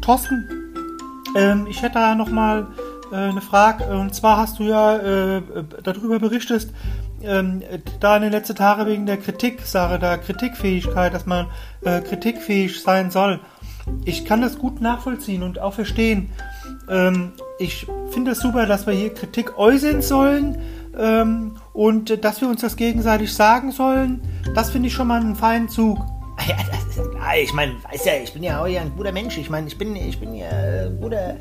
Thorsten, ähm, ich hätte da nochmal äh, eine Frage. Und zwar hast du ja äh, darüber berichtet, ähm, da in den letzten Tagen wegen der Kritiksache, der Kritikfähigkeit, dass man äh, kritikfähig sein soll. Ich kann das gut nachvollziehen und auch verstehen. Ähm, ich finde es super, dass wir hier Kritik äußern sollen ähm, und dass wir uns das gegenseitig sagen sollen. Das finde ich schon mal einen feinen Zug. Ja, das ist Ich meine, weiß ja, ich bin ja auch hier ein guter Mensch. Ich meine, ich bin, ich bin ja guter,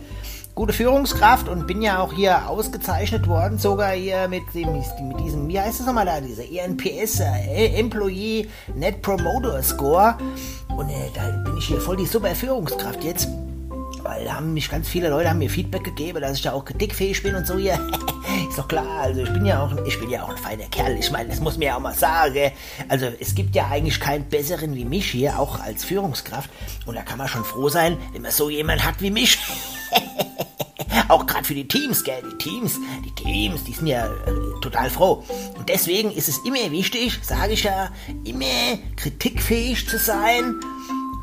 gute Führungskraft und bin ja auch hier ausgezeichnet worden, sogar hier mit dem, mit diesem, wie heißt das nochmal da, dieser ENPS, äh, Employee Net Promoter Score. Und äh, da bin ich hier voll die super Führungskraft jetzt. Weil haben mich ganz viele Leute haben mir Feedback gegeben, dass ich da auch kritikfähig bin und so hier. ist doch klar, also ich bin ja auch, ich bin ja auch ein feiner Kerl. Ich meine, das muss mir ja auch mal sagen. Also es gibt ja eigentlich keinen besseren wie mich hier, auch als Führungskraft. Und da kann man schon froh sein, wenn man so jemanden hat wie mich. auch gerade für die Teams, gell? Die Teams, die Teams, die sind ja äh, total froh. Und deswegen ist es immer wichtig, sage ich ja, immer kritikfähig zu sein.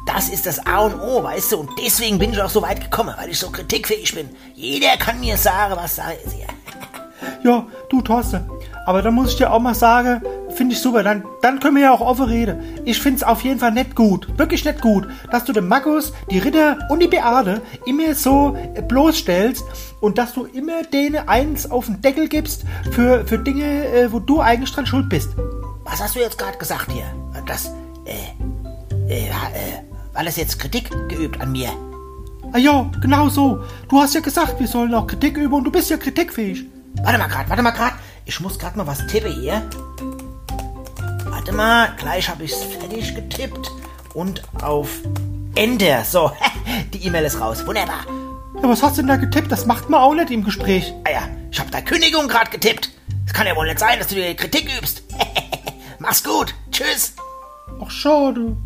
Das ist das A und O, weißt du? Und deswegen bin ich auch so weit gekommen, weil ich so kritikfähig bin. Jeder kann mir sagen, was es hier. Ja, du Thorsten, aber da muss ich dir auch mal sagen, finde ich super. Dann, dann können wir ja auch offen reden. Ich finde es auf jeden Fall nicht gut, wirklich nicht gut, dass du den Markus, die Ritter und die Beate immer so bloßstellst und dass du immer denen eins auf den Deckel gibst für, für Dinge, äh, wo du eigentlich dran schuld bist. Was hast du jetzt gerade gesagt hier? Das, äh, äh, äh, das jetzt Kritik geübt an mir? Ah ja, genau so. Du hast ja gesagt, wir sollen auch Kritik üben und du bist ja kritikfähig. Warte mal grad, warte mal grad. Ich muss grad mal was tippen hier. Warte mal, gleich habe ich's fertig getippt und auf Enter. So, die E-Mail ist raus. Wunderbar. Ja, was hast du denn da getippt? Das macht man auch nicht im Gespräch. Ah ja, ich habe da Kündigung gerade getippt. Es kann ja wohl nicht sein, dass du dir Kritik übst. Mach's gut. Tschüss. Ach, schade.